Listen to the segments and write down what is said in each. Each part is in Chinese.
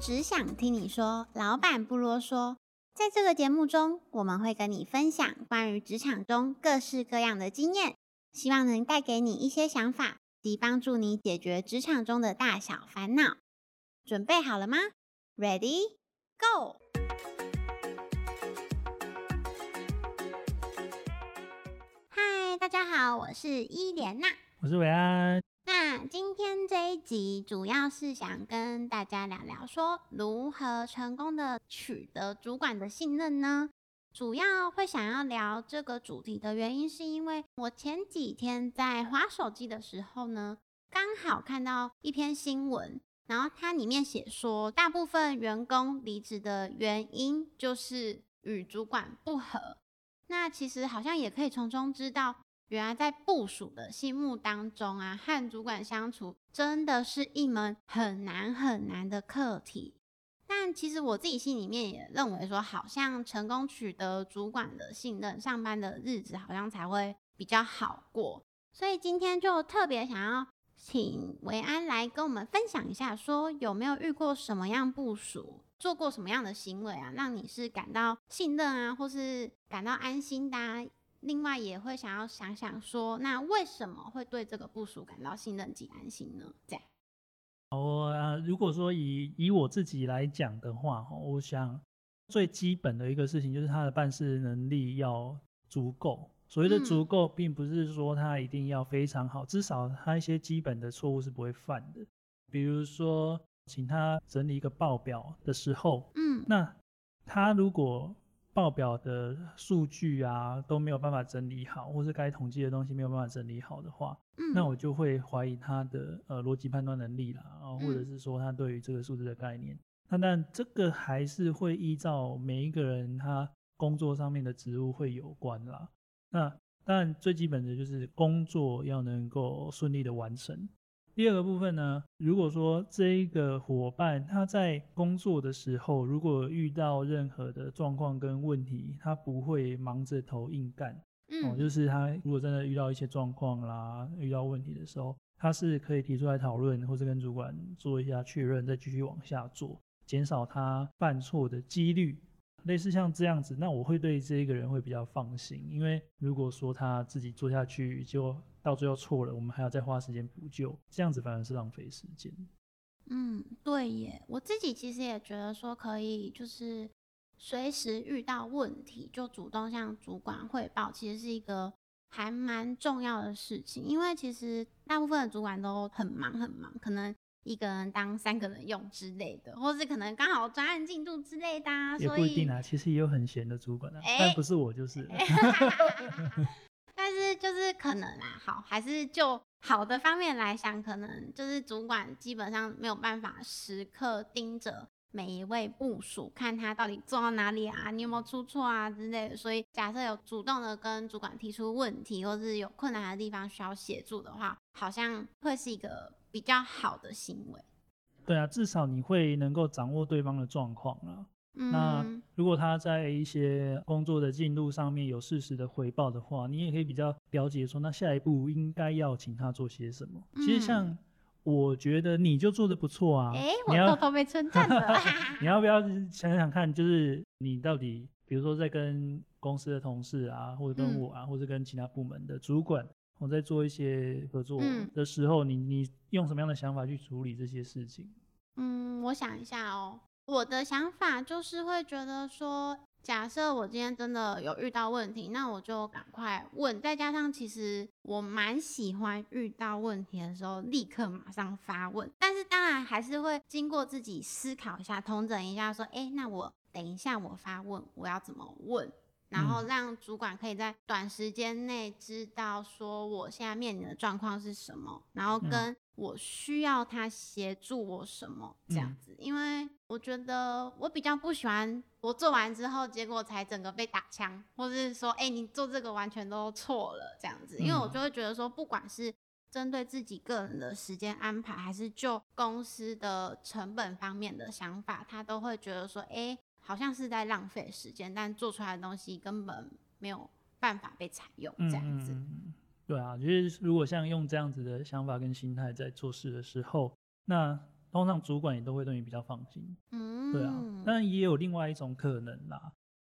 只想听你说，老板不啰嗦。在这个节目中，我们会跟你分享关于职场中各式各样的经验，希望能带给你一些想法，及帮助你解决职场中的大小烦恼。准备好了吗？Ready, go！嗨，大家好，我是伊莲娜，我是伟安。那今天这一集主要是想跟大家聊聊，说如何成功的取得主管的信任呢？主要会想要聊这个主题的原因，是因为我前几天在划手机的时候呢，刚好看到一篇新闻，然后它里面写说，大部分员工离职的原因就是与主管不合。那其实好像也可以从中知道。原来在部署的心目当中啊，和主管相处真的是一门很难很难的课题。但其实我自己心里面也认为说，好像成功取得主管的信任，上班的日子好像才会比较好过。所以今天就特别想要请维安来跟我们分享一下，说有没有遇过什么样部署，做过什么样的行为啊，让你是感到信任啊，或是感到安心的。另外也会想要想想说，那为什么会对这个部署感到信任及安心呢？这样，我如果说以以我自己来讲的话，我想最基本的一个事情就是他的办事能力要足够。所谓的足够，并不是说他一定要非常好，至少他一些基本的错误是不会犯的。比如说，请他整理一个报表的时候，嗯，那他如果报表的数据啊都没有办法整理好，或是该统计的东西没有办法整理好的话，嗯，那我就会怀疑他的呃逻辑判断能力啦，啊，或者是说他对于这个数字的概念。那但这个还是会依照每一个人他工作上面的职务会有关啦。那当然最基本的就是工作要能够顺利的完成。第二个部分呢，如果说这一个伙伴他在工作的时候，如果遇到任何的状况跟问题，他不会忙着头硬干，嗯，就是他如果真的遇到一些状况啦，遇到问题的时候，他是可以提出来讨论，或者跟主管做一下确认，再继续往下做，减少他犯错的几率。类似像这样子，那我会对这一个人会比较放心，因为如果说他自己做下去，就到最后错了，我们还要再花时间补救，这样子反而是浪费时间。嗯，对耶，我自己其实也觉得说可以，就是随时遇到问题就主动向主管汇报，其实是一个还蛮重要的事情，因为其实大部分的主管都很忙很忙，可能。一个人当三个人用之类的，或是可能刚好专案进度之类的，也不一定啊。其实也有很闲的主管啊，但不是我就是。但是就是可能啊，好，还是就好的方面来想，可能就是主管基本上没有办法时刻盯着每一位部署，看他到底做到哪里啊，你有没有出错啊之类的。所以假设有主动的跟主管提出问题，或是有困难的地方需要协助的话，好像会是一个。比较好的行为，对啊，至少你会能够掌握对方的状况了。那如果他在一些工作的进度上面有适时的回报的话，你也可以比较了解说，那下一步应该要请他做些什么。其实像我觉得你就做的不错啊，哎，我偷偷被称赞了。你要不要想想看，就是你到底，比如说在跟公司的同事啊，或者跟我啊，或者跟其他部门的主管。我在做一些合作的时候，你你用什么样的想法去处理这些事情？嗯，我想一下哦，我的想法就是会觉得说，假设我今天真的有遇到问题，那我就赶快问。再加上其实我蛮喜欢遇到问题的时候立刻马上发问，但是当然还是会经过自己思考一下、通整一下，说，哎，那我等一下我发问，我要怎么问？然后让主管可以在短时间内知道说我现在面临的状况是什么，然后跟我需要他协助我什么这样子。因为我觉得我比较不喜欢我做完之后，结果才整个被打枪，或是说，哎，你做这个完全都错了这样子。因为我就会觉得说，不管是针对自己个人的时间安排，还是就公司的成本方面的想法，他都会觉得说，哎。好像是在浪费时间，但做出来的东西根本没有办法被采用，这样子。对啊，就是如果像用这样子的想法跟心态在做事的时候，那通常主管也都会对你比较放心。嗯，对啊，当然也有另外一种可能啦，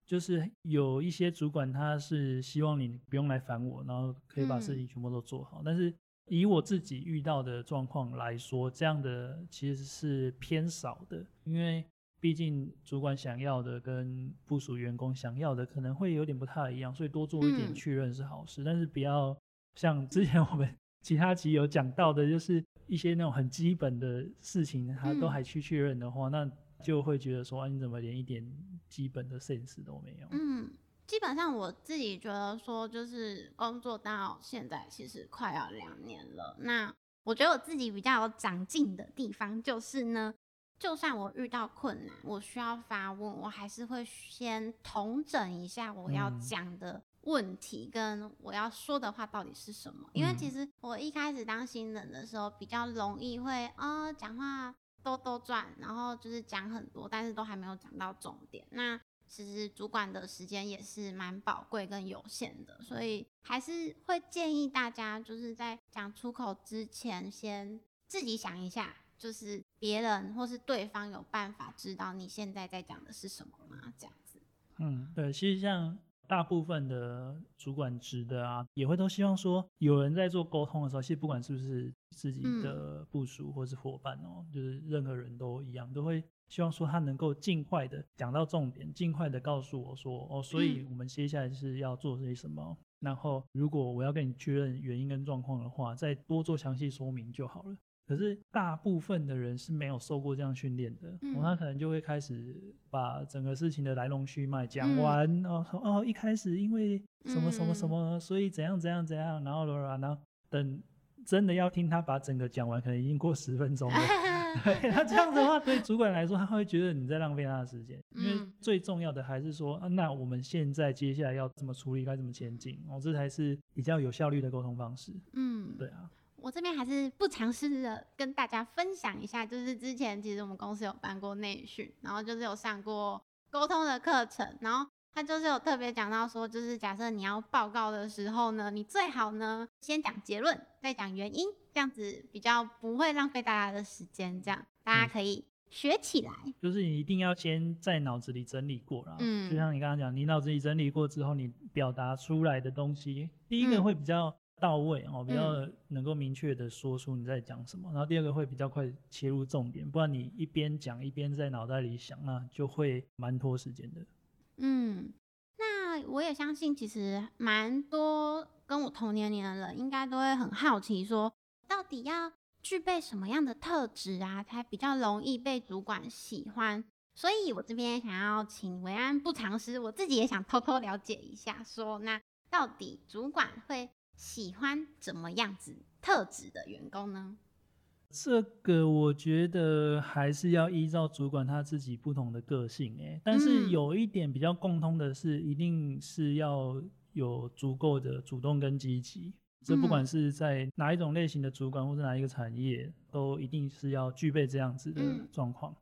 就是有一些主管他是希望你不用来烦我，然后可以把事情全部都做好。但是以我自己遇到的状况来说，这样的其实是偏少的，因为毕竟主管想要的跟部署员工想要的可能会有点不太一样，所以多做一点嗯确认是好事，但是不要像之前我们 其他集有讲到的，就是一些那种很基本的事情，他都嗯还去确认的话，那就会觉得说，啊，你怎么连一点基本的 sense 都没有？嗯，基本上我自己觉得说，就是工作到现在其实快要两年了。那我觉得我自己比较有长进的地方就是呢，就算我遇到困难，我需要发问，我还是会先统整一下我要嗯讲的问题跟我要说的话到底是什么。因为其嗯实我一开始当新人的时候，比较容易会啊讲话兜兜转，然后就是讲很多，但是都还没有讲到重点。那其实主管的时间也是蛮宝贵跟有限的，所以还是会建议大家就是在讲出口之前，先自己想一下，就是别人或是对方有办法知道你现在在讲的是什么吗？这样子。嗯，对，其实像大部分的主管职的啊，也会都希望说，有人在做沟通的时候，其实不管是不是自己嗯的部署或是伙伴哦，就是任何人都一样，都会希望说他能够尽快的讲到重点，尽快的告诉我说，哦，所以嗯我们接下来是要做些什么。然后，如果我要跟你确认原因跟状况的话，再多做详细说明就好了。可是大部分的人是没有受过这样训练的，他可能就会开始把整个事情的来龙去脉讲嗯。完，哦说哦一开始因为什么什么什嗯。么，所以怎样怎样怎样，然后然后等真的要听他把整个讲完，可能已经过十分钟了。对，那这样的话，对主管来说，他会觉得你在浪费他的时间，因为嗯。最重要的还是说，啊，那我们现在接下来要怎么处理，该怎么前进，哦，这才是比较有效率的沟通方式。嗯，对啊，我这边还是不尝试的跟大家分享一下，就是之前其实我们公司有办过内训，然后就是有上过沟通的课程，然后他就是有特别讲到说，就是假设你要报告的时候呢，你最好呢先讲结论，再讲原因，这样子比较不会浪费大家的时间，这样大家嗯可以学起来。就是你一定要先在脑子里整理过啦。嗯就像你刚刚讲，你脑子里整理过之后，你表达出来的东西，第一个嗯会比较到位哦，比较能够明确的说出你在讲什么，然后第二个会比较快切入重点，不然你一边讲一边在脑袋里想，那就会蛮拖时间的。嗯，那我也相信，其实蛮多跟我同年龄的人，应该都会很好奇说，到底要具备什么样的特质啊，才比较容易被主管喜欢？所以我这边想要请维安不藏私，我自己也想偷偷了解一下说那到底主管会喜欢怎么样子特质的员工呢？这个我觉得还是要依照主管他自己不同的个性诶，但是嗯有一点比较共通的是，一定是要有足够的主动跟积极。这不管嗯是在哪一种类型的主管或是哪一个产业，都一定是要具备这样子的嗯状况。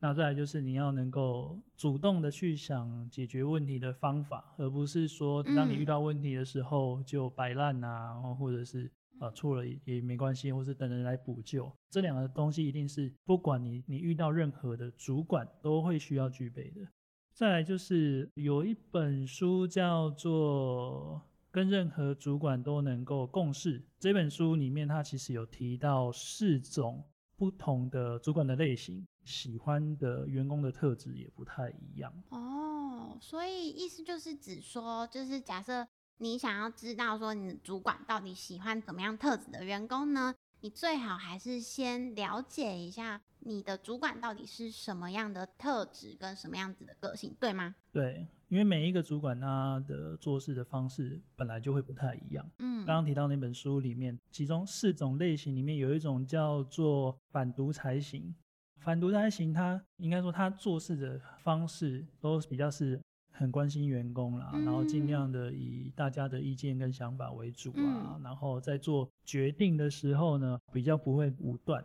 那再来就是你要能够主动的去想解决问题的方法，而不是说当你遇嗯到问题的时候就摆烂啊，然后或者是呃错了也也没关系，或是等人来补救。这两个东西一定是不管你你遇到任何的主管都会需要具备的。再来就是有一本书叫做《跟任何主管都能够共事》，这本书里面它其实有提到四种不同的主管的类型，喜欢的员工的特质也不太一样。哦，所以意思就是指说，就是假设你想要知道说你的主管到底喜欢怎么样特质的员工呢，你最好还是先了解一下你的主管到底是什么样的特质跟什么样子的个性，对吗？对，因为每一个主管他的做事的方式本来就会不太一样。嗯刚刚提到那本书里面，其中四种类型里面有一种叫做反独裁型。反独裁型，他应该说他做事的方式都比较是很关心员工啦，然后尽量的以大家的意见跟想法为主啊，嗯然后在做决定的时候呢，比较不会武断。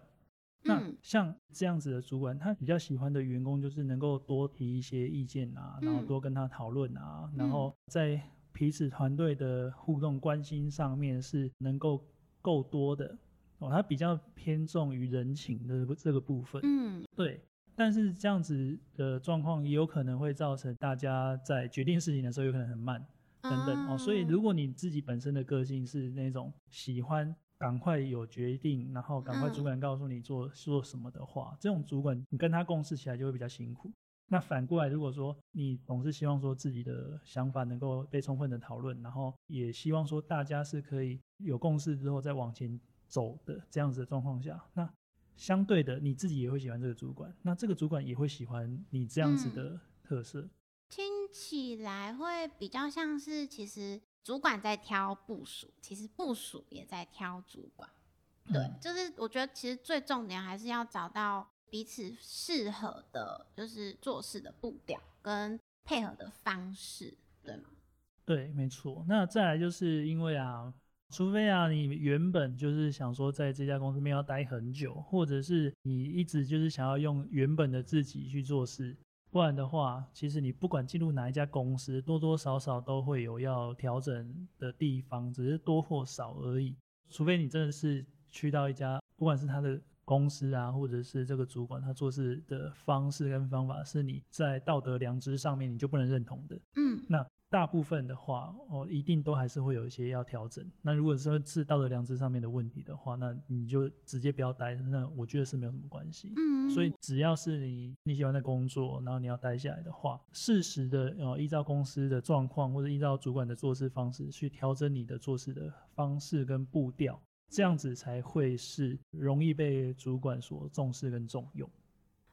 那嗯。像这样子的主管，他比较喜欢的员工就是能够多提一些意见啊，然后嗯。多跟他讨论啊，然后在彼此团队的互动关心上面是能够够多的。哦，他比较偏重于人情的这个部分。嗯。对，但是这样子的状况也有可能会造成大家在决定事情的时候有可能很慢等等。哦。所以如果你自己本身的个性是那种喜欢赶快有决定，然后赶快主管告诉你做做什么的话，这种主管你跟他共事起来就会比较辛苦。那反过来，如果说你总是希望说自己的想法能够被充分的讨论，然后也希望说大家是可以有共识之后再往前走的这样子的状况下，那相对的你自己也会喜欢这个主管，那这个主管也会喜欢你这样子的特色。听起来会比较像是，其实主管在挑部署，其实部署也在挑主管。对，嗯就是我觉得其实最重点还是要找到彼此适合的，就是做事的步调跟配合的方式，对吗？对，没错。那再来就是因为啊，除非啊你原本就是想说在这家公司没有要待很久，或者是你一直就是想要用原本的自己去做事，不然的话，其实你不管进入哪一家公司，多多少少都会有要调整的地方，只是多或少而已。除非你真的是去到一家，不管是他的公司啊，或者是这个主管他做事的方式跟方法，是你在道德良知上面你就不能认同的。嗯那大部分的话，哦，一定都还是会有一些要调整。那如果说是道德良知上面的问题的话，那你就直接不要待，那我觉得是没有什么关系。嗯，所以只要是你你喜欢的工作，然后你要待下来的话，适时的呃依照公司的状况或者依照主管的做事方式去调整你的做事的方式跟步调，这样子才会是容易被主管所重视跟重用。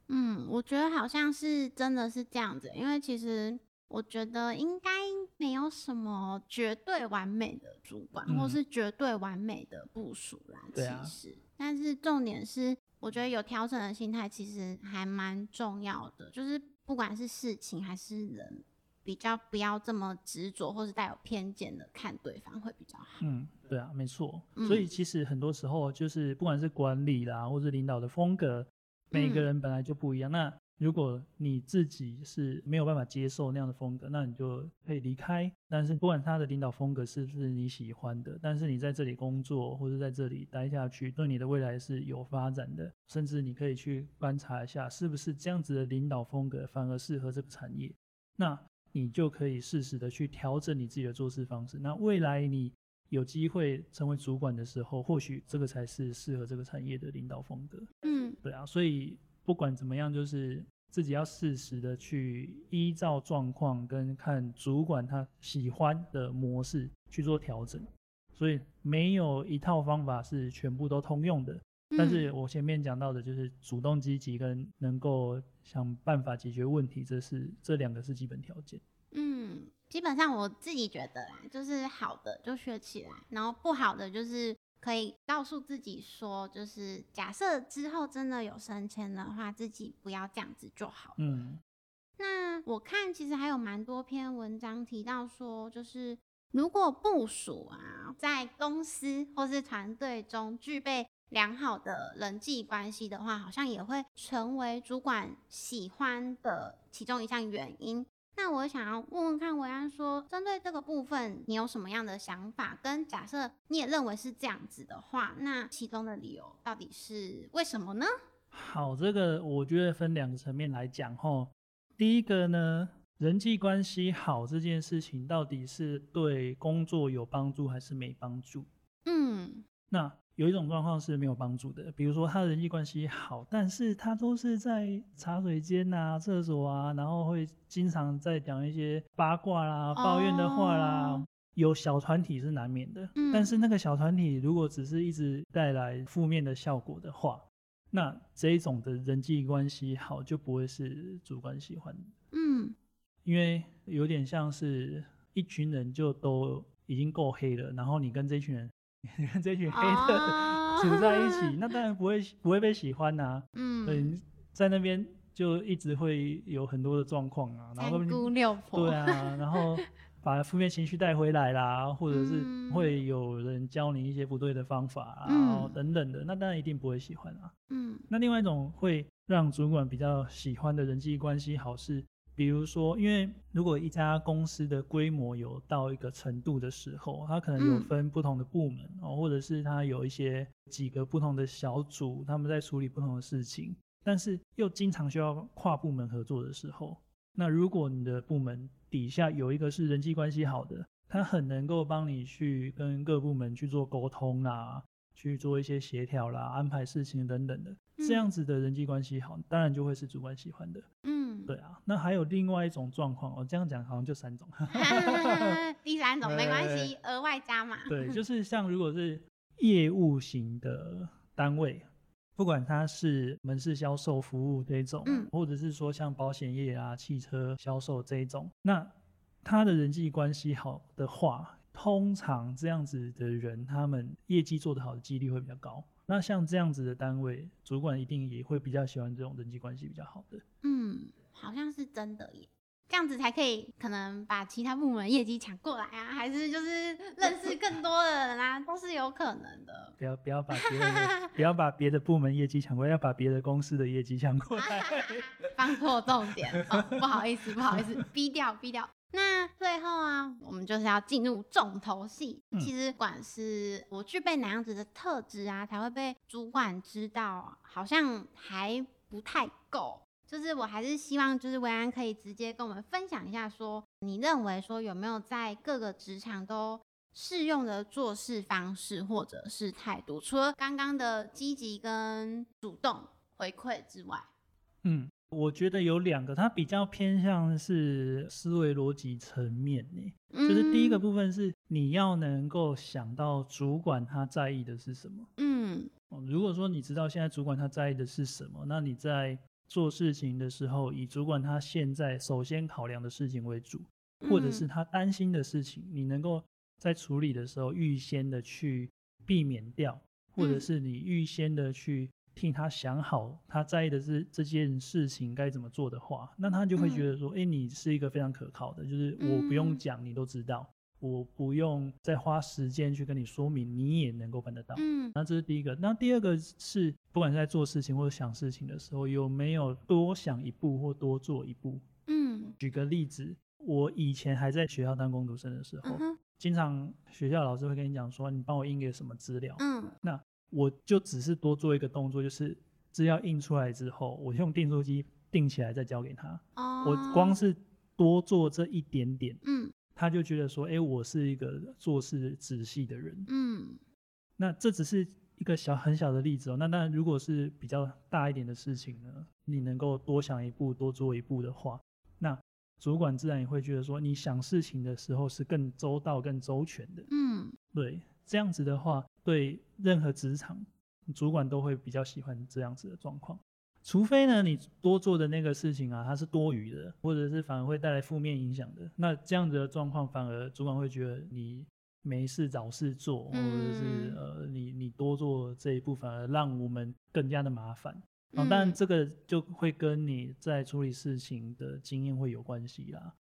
嗯，我觉得好像是真的是这样子，因为其实我觉得应该没有什么绝对完美的主管，或嗯是绝对完美的部署啦。其实，但是重点是，我觉得有调整的心态其实还蛮重要的，就是不管是事情还是人，比较不要这么执着或是带有偏见的看对方会比较好。嗯，对啊，没错。嗯所以其实很多时候就是不管是管理啦，或是领导的风格，每个嗯人本来就不一样。那如果你自己是没有办法接受那样的风格，那你就可以离开。但是不管他的领导风格是不是你喜欢的，但是你在这里工作或者在这里待下去，对你的未来是有发展的。甚至你可以去观察一下，是不是这样子的领导风格反而适合这个产业。那你就可以适时的去调整你自己的做事方式。那未来你有机会成为主管的时候，或许这个才是适合这个产业的领导风格。嗯对啊，所以不管怎么样，就是自己要适时的去依照状况跟看主管他喜欢的模式去做调整。所以没有一套方法是全部都通用的。但是我前面讲到的就是主动积极跟能够想办法解决问题，这是这两个是基本条件。嗯，基本上我自己觉得啦，就是好的就学起来，然后不好的就是可以告诉自己说，就是假设之后真的有升迁的话，自己不要这样子就好。嗯那我看其实还有蛮多篇文章提到说，就是如果部署啊，在公司或是团队中具备良好的人际关系的话，好像也会成为主管喜欢的其中一项原因。那我想要问问看维安说，针对这个部分，你有什么样的想法？跟假设你也认为是这样子的话，那其中的理由到底是为什么呢？好，这个我觉得分两个层面来讲吼。第一个呢，人际关系好这件事情到底是对工作有帮助还是没帮助？嗯那有一种状况是没有帮助的，比如说他人际关系好，但是他都是在茶水间啊、厕所啊，然后会经常在讲一些八卦啦、抱怨的话啦。哦有小团体是难免的，嗯但是那个小团体如果只是一直带来负面的效果的话，那这一种的人际关系好就不会是主观喜欢的，嗯因为有点像是一群人就都已经够黑了，然后你跟这一群人，你 跟这群黑的、哦。处在一起，那当然不会不会被喜欢呐、嗯，所以在那边就一直会有很多的状况啊，然后三姑六婆，对啊，然后 把负面情绪带回来啦，或者是嗯。会有人教你一些不对的方法啊，嗯。然后等等的，那当然一定不会喜欢啊。嗯。那另外一种会让主管比较喜欢的人际关系好是，比如说，因为如果一家公司的规模有到一个程度的时候，它可能有嗯。分不同的部门哦，或者是它有一些几个不同的小组，他们在处理不同的事情，但是又经常需要跨部门合作的时候，那如果你的部门底下有一个是人际关系好的，他很能够帮你去跟各部门去做沟通啦，去做一些协调啦、安排事情等等的，这样子的人际关系好，当然就会是主管喜欢的。嗯，对啊，那还有另外一种状况，我，这样讲好像就三种。第三种没关系，额外加码。对，就 是像如果是业务型的单位，不管它是门市销售服务这一种，嗯或者是说像保险业啊、汽车销售这一种，那他的人际关系好的话，通常这样子的人，他们业绩做得好的几率会比较高。那像这样子的单位，主管一定也会比较喜欢这种人际关系比较好的。嗯，真的耶。这样子才可以可能把其他部门业绩抢过来啊，还是就是 认识更多的人啊，都是有可能的。不要不要把别人的不要把别的部门业绩抢过来，要把别的公司的业绩抢过来。放错重点，哦，不好意思，不好意思，逼掉，逼掉。那最后啊，我们就是要进入重头戏。嗯其实，不管是我具备哪样子的特质啊，才会被主管知道，好像还不太够。就是我还是希望，就是维安可以直接跟我们分享一下说你认为说有没有在各个职场都适用的做事方式或者是态度？除了刚刚的积极跟主动回馈之外，嗯，我觉得有两个，它比较偏向是思维逻辑层面呢。就是第一个嗯部分是你要能够想到主管他在意的是什么。嗯哦如果说你知道现在主管他在意的是什么，那你在做事情的时候，以主管他现在首先考量的事情为主，或者是嗯。他担心的事情，你能够在处理的时候预先的去避免掉，或者嗯。是你预先的去替他想好他在意的是这件事情该怎么做的话，那他就会觉得说，哎、你是一个非常可靠的，就是我不用嗯。讲你都知道，我不用再花时间去跟你说明，你也能够办得到。嗯那这是第一个。那第二个是，不管是在做事情或者想事情的时候，有没有多想一步或多做一步？嗯举个例子，我以前还在学校当工读生的时候，嗯经常学校老师会跟你讲说，你帮我印个什么资料，嗯那我就只是多做一个动作，就是资料印出来之后，我用订书机订起来再交给他。哦，我光是多做这一点点，嗯他就觉得说，哎、我是一个做事仔细的人。嗯那这只是一个小很小的例子哦。那那，如果是比较大一点的事情呢，你能够多想一步、多做一步的话，那主管自然也会觉得说，你想事情的时候是更周到、更周全的。嗯对，这样子的话，对任何职场主管都会比较喜欢这样子的状况。除非呢，你多做的那个事情啊，它是多余的，或者是反而会带来负面影响的，那这样子的状况，反而主管会觉得你没事找事做，或者是嗯呃，你你多做这一步，反而让我们更加的麻烦。哦，当然嗯这个就会跟你在处理事情的经验会有关系啦。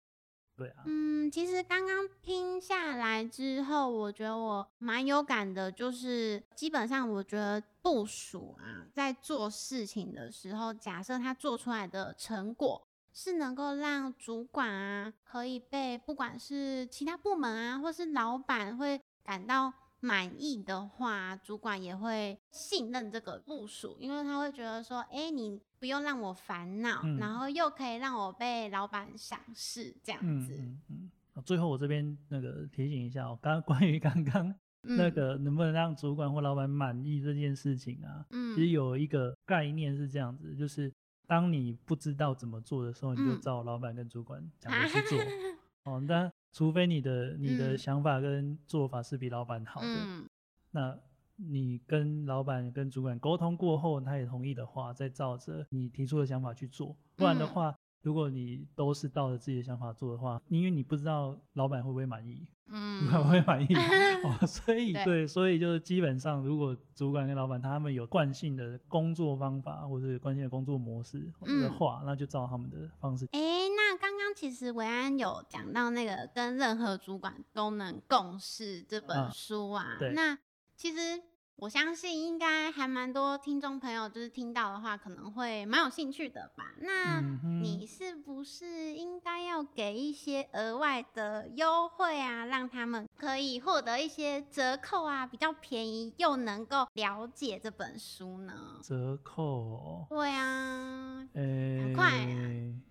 对啊，嗯，其实刚刚听下来之后，我觉得我蛮有感的，就是基本上我觉得部署啊，在做事情的时候，假设他做出来的成果是能够让主管啊，可以被不管是其他部门啊，或是老板会感到满意的话，主管也会信任这个部署，因为他会觉得说，哎、你不用让我烦恼，嗯然后又可以让我被老板赏识，这样嗯子。嗯嗯。好最后我这边那个提醒一下哦，刚 关于刚刚嗯那个能不能让主管或老板满意这件事情啊，嗯其实有一个概念是这样子，就是当你不知道怎么做的时候，你就嗯照老板跟主管讲的去做。哦，但除非你的你的嗯。想法跟做法是比老板好的，嗯。那你跟老板跟主管沟通过后，他也同意的话，再照着你提出的想法去做。不然的嗯。话，如果你都是照着自己的想法做的话，因为你不知道老板会不会满意，嗯，会不会满意 哦，所以对。对，所以就是基本上，如果主管跟老板他们有惯性的工作方法或者有惯性的工作模式的嗯。话，那就照他们的方式。哎、那刚刚其实维安有讲到那个跟任何主管都能共事这本啊书啊，对。那其实我相信应该还蛮多听众朋友，就是听到的话，可能会蛮有兴趣的吧。那嗯你是不是应该要给一些额外的优惠啊，让他们可以获得一些折扣啊，比较便宜又能够了解这本书呢？折扣哦，对啊，呃、快啊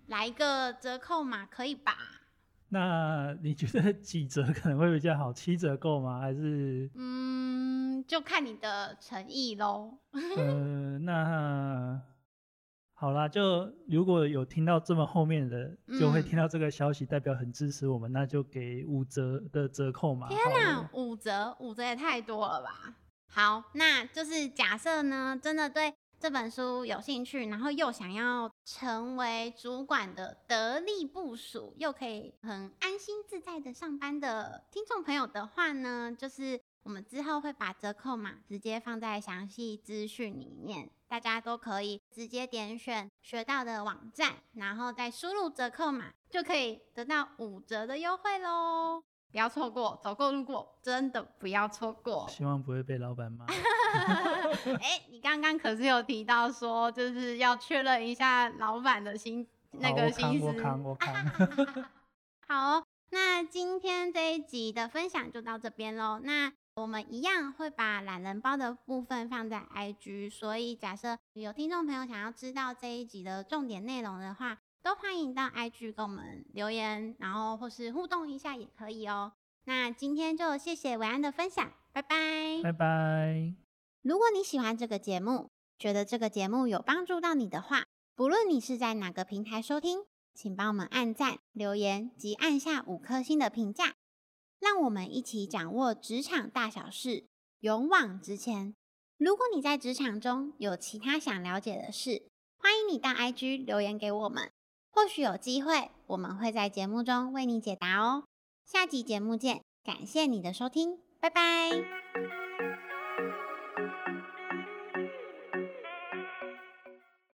来一个折扣码可以吧？那你觉得 几折可能会比较好？七折够吗？还是嗯，就看你的诚意喽。呃，那好啦，就如果有听到这么后面的，就会嗯听到这个消息，代表很支持我们，那就给五折的折扣嘛。天好哪，五折，五折也太多了吧？好，那就是假设呢，真的对这本书有兴趣，然后又想要成为主管的得力部署，又可以很安心自在的上班的听众朋友的话呢，就是我们之后会把折扣码直接放在详细资讯里面，大家都可以直接点选学到的网站，然后再输入折扣码，就可以得到五折的优惠喽。不要错过，走过路过，真的不要错过。希望不会被老板骂。哎、你刚刚可是有提到说，就是要确认一下老板的心那个好我扛心思。我扛我扛。好哦、那今天这一集的分享就到这边喽。那我们一样会把懒人包的部分放在 IG，所以假设有听众朋友想要知道这一集的重点内容的话，都欢迎到 IG 跟我们留言，然后或是互动一下也可以哦。那今天就谢谢伟安的分享，拜拜。拜拜。如果你喜欢这个节目，觉得这个节目有帮助到你的话，不论你是在哪个平台收听，请帮我们按赞、留言及按下五颗星的评价，让我们一起掌握职场大小事，勇往直前。如果你在职场中有其他想了解的事，欢迎你到 IG 留言给我们，或许有机会我们会在节目中为你解答哦。下集节目见，感谢你的收听，拜拜。